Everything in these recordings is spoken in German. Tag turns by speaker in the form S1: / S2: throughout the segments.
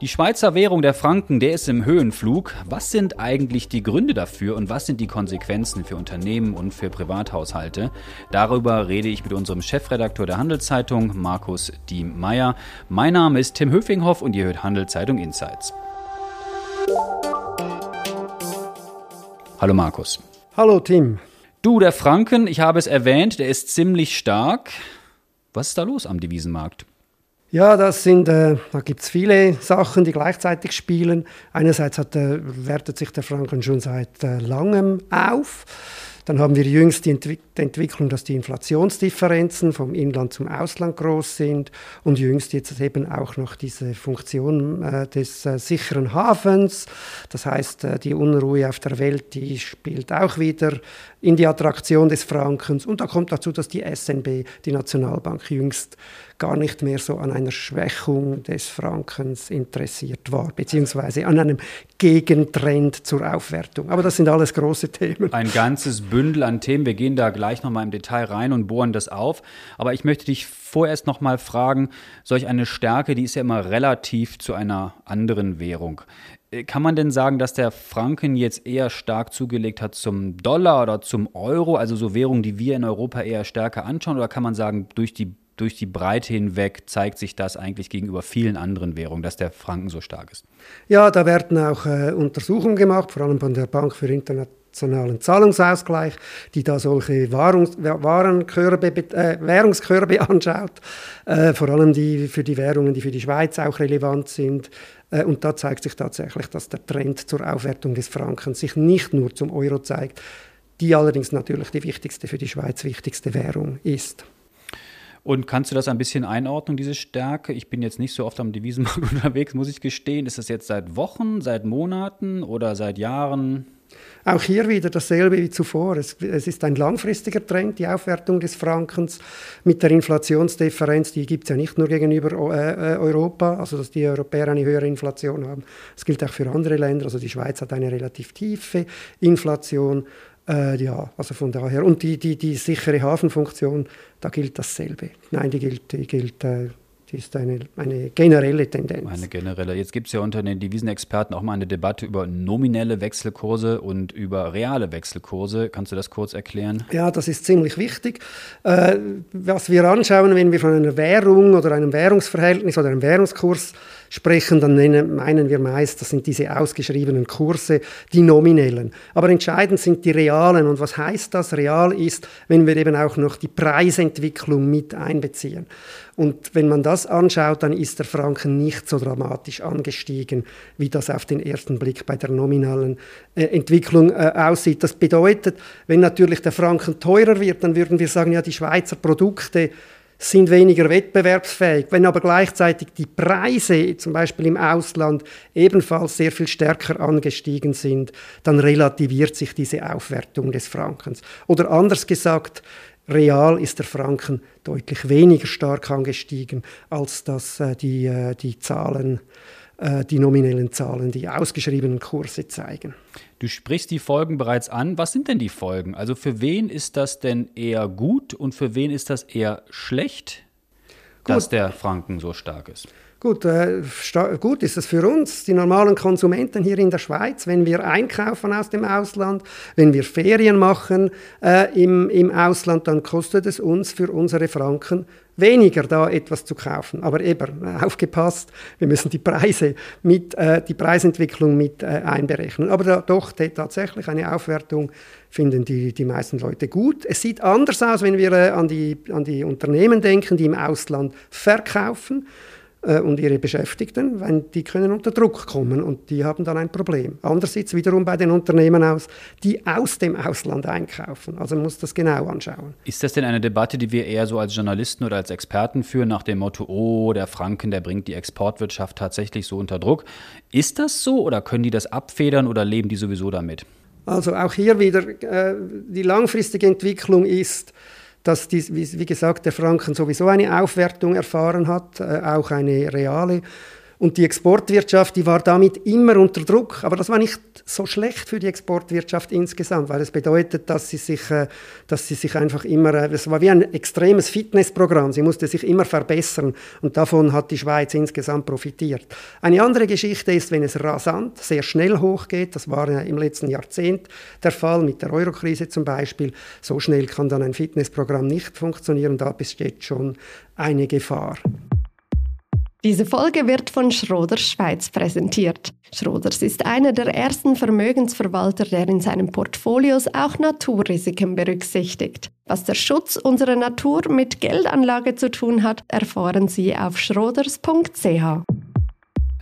S1: Die Schweizer Währung der Franken, der ist im Höhenflug. Was sind eigentlich die Gründe dafür und was sind die Konsequenzen für Unternehmen und für Privathaushalte? Darüber rede ich mit unserem Chefredakteur der Handelszeitung, Markus Diem-Meyer. Mein Name ist Tim Höfinghoff und ihr hört Handelszeitung Insights. Hallo Markus.
S2: Hallo Tim.
S1: Du, der Franken, ich habe es erwähnt, der ist ziemlich stark. Was ist da los am Devisenmarkt?
S2: Ja, das sind, äh, da gibt es viele Sachen, die gleichzeitig spielen. Einerseits hat, äh, wertet sich der Franken schon seit äh, langem auf. Dann haben wir jüngst die Entwick Entwicklung, dass die Inflationsdifferenzen vom Inland zum Ausland groß sind und jüngst jetzt eben auch noch diese Funktion äh, des äh, sicheren Hafens. Das heißt, äh, die Unruhe auf der Welt, die spielt auch wieder in die Attraktion des Frankens. Und da kommt dazu, dass die SNB, die Nationalbank, jüngst gar nicht mehr so an einer Schwächung des Frankens interessiert war, beziehungsweise an einem Gegentrend zur Aufwertung. Aber das sind alles große Themen.
S1: Ein ganzes Bündel an Themen. Wir gehen da gleich nochmal im Detail rein und bohren das auf. Aber ich möchte dich vorerst nochmal fragen, solch eine Stärke, die ist ja immer relativ zu einer anderen Währung. Äh, kann man denn sagen, dass der Franken jetzt eher stark zugelegt hat zum Dollar oder zum Euro, also so Währungen, die wir in Europa eher stärker anschauen? Oder kann man sagen, durch die durch die Breite hinweg zeigt sich das eigentlich gegenüber vielen anderen Währungen, dass der Franken so stark ist.
S2: Ja, da werden auch äh, Untersuchungen gemacht, vor allem von der Bank für internationalen Zahlungsausgleich, die da solche Wahrungs Warenkörbe, äh, Währungskörbe anschaut, äh, vor allem die für die Währungen, die für die Schweiz auch relevant sind. Äh, und da zeigt sich tatsächlich, dass der Trend zur Aufwertung des Frankens sich nicht nur zum Euro zeigt, die allerdings natürlich die wichtigste für die Schweiz wichtigste Währung ist.
S1: Und kannst du das ein bisschen einordnen, diese Stärke? Ich bin jetzt nicht so oft am Devisenmarkt unterwegs, muss ich gestehen. Ist das jetzt seit Wochen, seit Monaten oder seit Jahren?
S2: Auch hier wieder dasselbe wie zuvor. Es, es, ist ein langfristiger Trend, die Aufwertung des Frankens mit der Inflationsdifferenz. Die gibt es ja nicht nur gegenüber äh, äh, Europa, also dass die Europäer eine höhere Inflation haben. Es gilt auch für andere Länder. Also die Schweiz hat eine relativ tiefe Inflation. Äh, ja, also von daher. Und die, die, die sichere Hafenfunktion, da gilt dasselbe. Nein, die gilt, die gilt äh, die ist eine, eine generelle Tendenz.
S1: Eine generelle. Jetzt gibt es ja unter den Devisenexperten auch mal eine Debatte über nominelle Wechselkurse und über reale Wechselkurse. Kannst du das kurz erklären?
S2: Ja, das ist ziemlich wichtig. Äh, was wir anschauen, wenn wir von einer Währung oder einem Währungsverhältnis oder einem Währungskurs sprechen, dann nennen, meinen wir meist, das sind diese ausgeschriebenen Kurse, die nominellen. Aber entscheidend sind die realen. Und was heißt das? Real ist, wenn wir eben auch noch die Preisentwicklung mit einbeziehen. Und wenn man das anschaut, dann ist der Franken nicht so dramatisch angestiegen, wie das auf den ersten Blick bei der nominalen äh, Entwicklung äh, aussieht. Das bedeutet, wenn natürlich der Franken teurer wird, dann würden wir sagen, ja, die Schweizer Produkte sind weniger wettbewerbsfähig. Wenn aber gleichzeitig die Preise zum Beispiel im Ausland ebenfalls sehr viel stärker angestiegen sind, dann relativiert sich diese Aufwertung des Frankens. Oder anders gesagt, real ist der Franken deutlich weniger stark angestiegen, als dass äh, die, äh, die Zahlen, äh, die nominellen Zahlen, die ausgeschriebenen Kurse zeigen.
S1: Du sprichst die Folgen bereits an. Was sind denn die Folgen? Also für wen ist das denn eher gut und für wen ist das eher schlecht, gut. dass der Franken so stark ist?
S2: Gut, äh, gut ist es für uns, die normalen Konsumenten hier in der Schweiz, wenn wir einkaufen aus dem Ausland, wenn wir Ferien machen äh, im, im Ausland, dann kostet es uns für unsere Franken weniger da etwas zu kaufen. Aber eben, äh, aufgepasst, wir müssen die Preise mit, äh, die Preisentwicklung mit äh, einberechnen. Aber da, doch tatsächlich eine Aufwertung finden die, die meisten Leute gut. Es sieht anders aus, wenn wir äh, an, die, an die Unternehmen denken, die im Ausland verkaufen. Äh, und ihre Beschäftigten, weil die können unter Druck kommen und die haben dann ein Problem. Anders sieht es wiederum bei den Unternehmen aus, die aus dem Ausland einkaufen. Also man muss das genau anschauen.
S1: Ist das denn eine Debatte, die wir eher so als Journalisten oder als Experten führen, nach dem Motto, oh, der Franken, der bringt die Exportwirtschaft tatsächlich so unter Druck? Ist das so oder können die das abfedern oder leben die sowieso damit?
S2: Also auch hier wieder, äh, die langfristige Entwicklung ist, dass, dies, wie, gesagt, der Franken sowieso eine Aufwertung erfahren hat, äh, auch eine reale. Und die Exportwirtschaft, die war damit immer unter Druck. Aber das war nicht so schlecht für die Exportwirtschaft insgesamt, weil es bedeutet, dass sie sich, äh, dass sie sich einfach immer, äh, es war wie ein extremes Fitnessprogramm. Sie musste sich immer verbessern. Und davon hat die Schweiz insgesamt profitiert. Eine andere Geschichte ist, wenn es rasant, sehr schnell hochgeht. Das war im letzten Jahrzehnt der Fall, mit der Eurokrise zum Beispiel. So schnell kann dann ein Fitnessprogramm nicht funktionieren. Da besteht schon eine Gefahr.
S3: Diese Folge wird von Schroders Schweiz präsentiert. Schroders ist einer der ersten Vermögensverwalter, der in seinen Portfolios auch Naturrisiken berücksichtigt. Was der Schutz unserer Natur mit Geldanlage zu tun hat, erfahren Sie auf schroders.ch.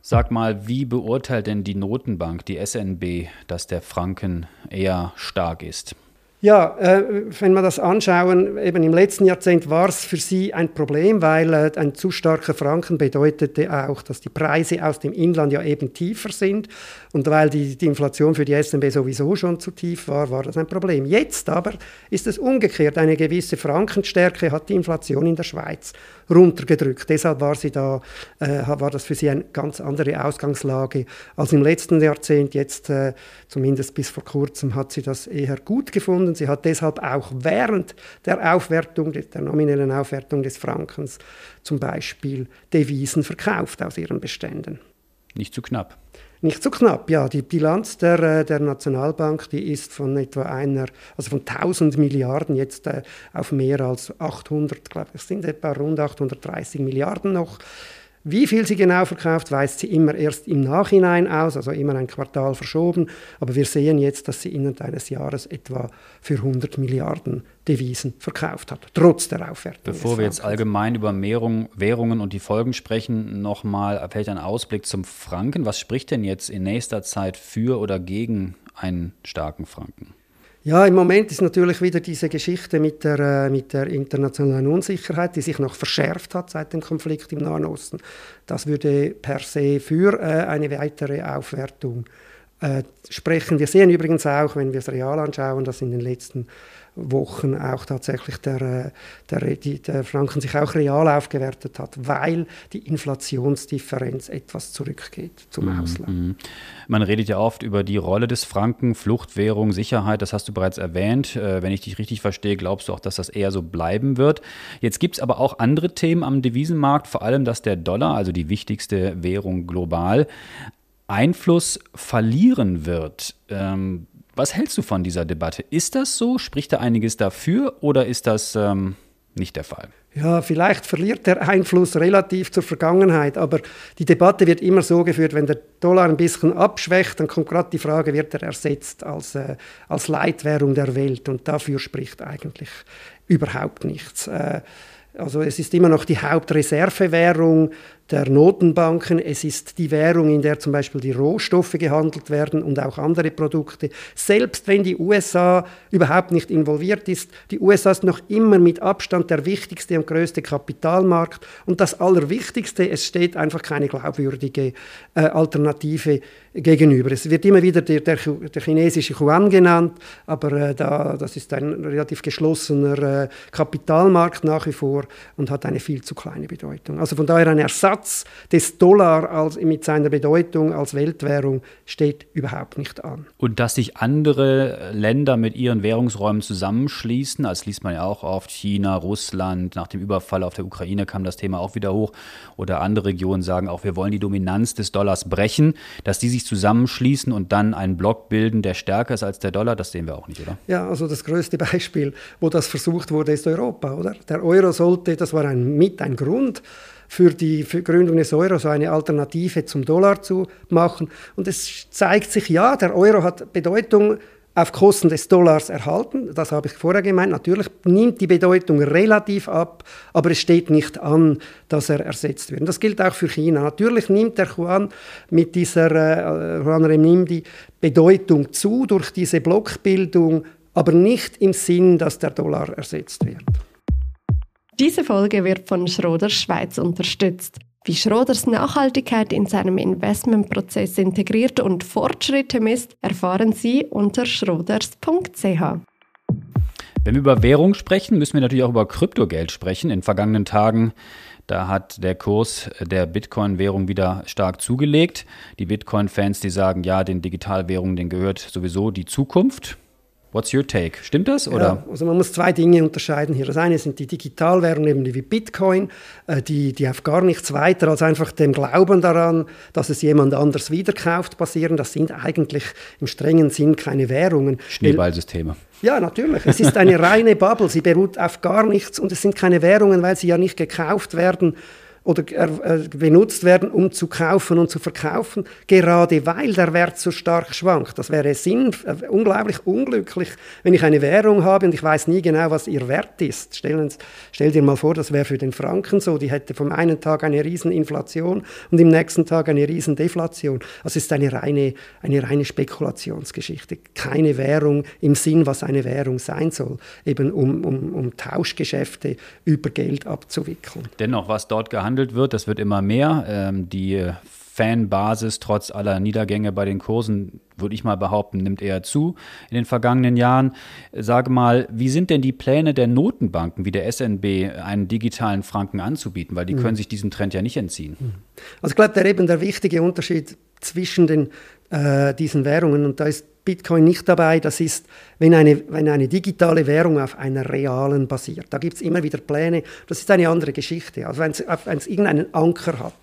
S1: Sag mal, wie beurteilt denn die Notenbank, die SNB, dass der Franken eher stark ist?
S2: Ja, äh, wenn wir das anschauen, eben im letzten Jahrzehnt war es für sie ein Problem, weil äh, ein zu starker Franken bedeutete auch, dass die Preise aus dem Inland ja eben tiefer sind und weil die, die Inflation für die SNB sowieso schon zu tief war, war das ein Problem. Jetzt aber ist es umgekehrt. Eine gewisse Frankenstärke hat die Inflation in der Schweiz runtergedrückt. Deshalb war, sie da, äh, war das für sie eine ganz andere Ausgangslage als im letzten Jahrzehnt. Jetzt, äh, zumindest bis vor kurzem, hat sie das eher gut gefunden. Sie hat deshalb auch während der Aufwertung, der nominellen Aufwertung des Frankens zum Beispiel Devisen verkauft aus ihren Beständen.
S1: Nicht zu knapp
S2: nicht so knapp. Ja, die Bilanz der, äh, der Nationalbank, die ist von etwa einer, also von 1000 Milliarden jetzt äh, auf mehr als 800, glaube ich, es sind etwa rund 830 Milliarden noch. Wie viel sie genau verkauft, weist sie immer erst im Nachhinein aus, also immer ein Quartal verschoben. Aber wir sehen jetzt, dass sie innerhalb eines Jahres etwa für 100 Milliarden Devisen verkauft hat, trotz der Aufwertung.
S1: Bevor wir jetzt allgemein über Mehrung, Währungen und die Folgen sprechen, nochmal vielleicht ein Ausblick zum Franken. Was spricht denn jetzt in nächster Zeit für oder gegen einen starken Franken?
S2: Ja, im Moment ist natürlich wieder diese Geschichte mit der, äh, mit der internationalen Unsicherheit, die sich noch verschärft hat seit dem Konflikt im Nahen Osten. Das würde per se für äh, eine weitere Aufwertung äh, sprechen. Wir sehen übrigens auch, wenn wir es real anschauen, dass in den letzten Wochen auch tatsächlich der, äh, der, die, der Franken sich auch real aufgewertet hat, weil die Inflationsdifferenz etwas zurückgeht zum mhm. Ausland. Mhm.
S1: Man redet ja oft über die Rolle des Franken, Fluchtwährung, Sicherheit, das hast du bereits erwähnt. Äh, wenn ich dich richtig verstehe, glaubst du auch, dass das eher so bleiben wird. Jetzt gibt es aber auch andere Themen am Devisenmarkt, vor allem, dass der Dollar, also die wichtigste Währung global, Einfluss verlieren wird. Ähm, was hältst du von dieser Debatte? Ist das so? Spricht da einiges dafür oder ist das ähm, nicht der Fall?
S2: Ja, vielleicht verliert der Einfluss relativ zur Vergangenheit, aber die Debatte wird immer so geführt, wenn der Dollar ein bisschen abschwächt, dann kommt gerade die Frage, wird er ersetzt als, äh, als Leitwährung der Welt? Und dafür spricht eigentlich überhaupt nichts. Äh, also es ist immer noch die Hauptreservewährung der Notenbanken. Es ist die Währung, in der zum Beispiel die Rohstoffe gehandelt werden und auch andere Produkte. Selbst wenn die USA überhaupt nicht involviert ist, die USA ist noch immer mit Abstand der wichtigste und größte Kapitalmarkt. Und das Allerwichtigste, es steht einfach keine glaubwürdige äh, Alternative gegenüber. Es wird immer wieder der, der, der chinesische Yuan genannt, aber äh, da, das ist ein relativ geschlossener äh, Kapitalmarkt nach wie vor und hat eine viel zu kleine Bedeutung. Also von daher ein Ersatz des Dollar als, mit seiner Bedeutung als Weltwährung steht überhaupt nicht an.
S1: Und dass sich andere Länder mit ihren Währungsräumen zusammenschließen, das liest man ja auch oft, China, Russland, nach dem Überfall auf der Ukraine kam das Thema auch wieder hoch, oder andere Regionen sagen auch, wir wollen die Dominanz des Dollars brechen, dass die sich sich zusammenschließen und dann einen Block bilden, der stärker ist als der Dollar, das sehen wir auch nicht, oder?
S2: Ja, also das größte Beispiel, wo das versucht wurde, ist Europa, oder? Der Euro sollte, das war ein, mit ein Grund, für die Gründung des Euro so eine Alternative zum Dollar zu machen. Und es zeigt sich, ja, der Euro hat Bedeutung auf Kosten des Dollars erhalten. Das habe ich vorher gemeint. Natürlich nimmt die Bedeutung relativ ab, aber es steht nicht an, dass er ersetzt wird. Und das gilt auch für China. Natürlich nimmt der Yuan mit dieser äh, Yuan Renminbi Bedeutung zu durch diese Blockbildung, aber nicht im Sinn, dass der Dollar ersetzt wird.
S3: Diese Folge wird von Schroders Schweiz unterstützt. Wie Schroders Nachhaltigkeit in seinem Investmentprozess integriert und Fortschritte misst, erfahren Sie unter schroders.ch.
S1: Wenn wir über Währung sprechen, müssen wir natürlich auch über Kryptogeld sprechen. In vergangenen Tagen Da hat der Kurs der Bitcoin-Währung wieder stark zugelegt. Die Bitcoin-Fans, die sagen, ja, den Digitalwährungen, den gehört sowieso die Zukunft. What's your take? Stimmt das? Oder? Ja,
S2: also man muss zwei Dinge unterscheiden hier. Das eine sind die Digitalwährungen, wie Bitcoin, äh, die, die auf gar nichts weiter als einfach dem Glauben daran, dass es jemand anders wiederkauft, basieren. Das sind eigentlich im strengen Sinn keine Währungen.
S1: Schneeballsysteme.
S2: Ja, natürlich. Es ist eine reine Bubble. Sie beruht auf gar nichts und es sind keine Währungen, weil sie ja nicht gekauft werden oder äh, benutzt werden, um zu kaufen und zu verkaufen, gerade weil der Wert so stark schwankt. Das wäre Sinn, äh, unglaublich unglücklich, wenn ich eine Währung habe und ich weiß nie genau, was ihr Wert ist. Stellen, stell dir mal vor, das wäre für den Franken so, die hätte vom einen Tag eine Rieseninflation und im nächsten Tag eine Riesendeflation. Also ist eine reine, eine reine Spekulationsgeschichte. Keine Währung im Sinn, was eine Währung sein soll, eben um, um, um Tauschgeschäfte über Geld abzuwickeln.
S1: Dennoch, was dort gehandelt gehandelt wird. Das wird immer mehr. Ähm, die Fanbasis trotz aller Niedergänge bei den Kursen, würde ich mal behaupten, nimmt eher zu in den vergangenen Jahren. Sage mal, wie sind denn die Pläne der Notenbanken wie der SNB, einen digitalen Franken anzubieten? Weil die mhm. können sich diesem Trend ja nicht entziehen. Mhm.
S2: Also ich glaube, der eben der wichtige Unterschied zwischen den, äh, diesen Währungen, und da ist Bitcoin nicht dabei, das ist, wenn eine, wenn eine digitale Währung auf einer realen basiert. Da gibt es immer wieder Pläne, das ist eine andere Geschichte, also wenn es irgendeinen Anker hat.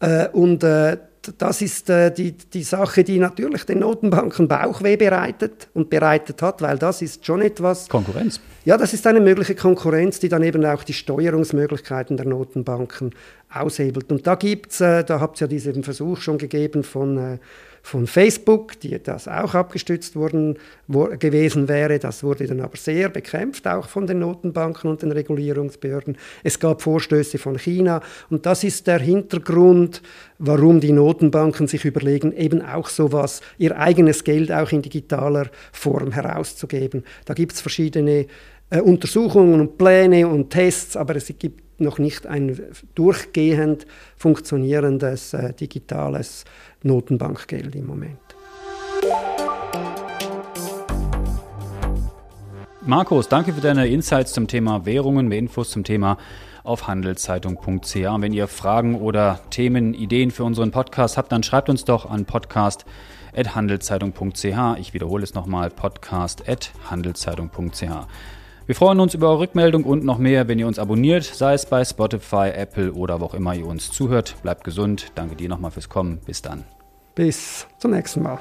S2: Äh, und äh, das ist äh, die, die Sache, die natürlich den Notenbanken Bauchweh bereitet und bereitet hat, weil das ist schon etwas.
S1: Konkurrenz.
S2: Ja, das ist eine mögliche Konkurrenz, die dann eben auch die Steuerungsmöglichkeiten der Notenbanken aushebelt. Und da gibt es, äh, da habt ihr ja diesen Versuch schon gegeben von äh, von Facebook, die das auch abgestützt worden wo, gewesen wäre. Das wurde dann aber sehr bekämpft, auch von den Notenbanken und den Regulierungsbehörden. Es gab Vorstöße von China und das ist der Hintergrund, warum die Notenbanken sich überlegen, eben auch sowas, ihr eigenes Geld auch in digitaler Form herauszugeben. Da gibt es verschiedene äh, Untersuchungen und Pläne und Tests, aber es gibt noch nicht ein durchgehend funktionierendes äh, digitales Notenbankgeld im Moment.
S1: Markus, danke für deine Insights zum Thema Währungen, mehr Infos zum Thema auf handelszeitung.ch. Und wenn ihr Fragen oder Themen, Ideen für unseren Podcast habt, dann schreibt uns doch an podcast.handelszeitung.ch. Ich wiederhole es nochmal, podcast.handelszeitung.ch. Wir freuen uns über eure Rückmeldung und noch mehr, wenn ihr uns abonniert, sei es bei Spotify, Apple oder wo auch immer ihr uns zuhört. Bleibt gesund. Danke dir nochmal fürs Kommen. Bis dann.
S2: Bis zum nächsten Mal.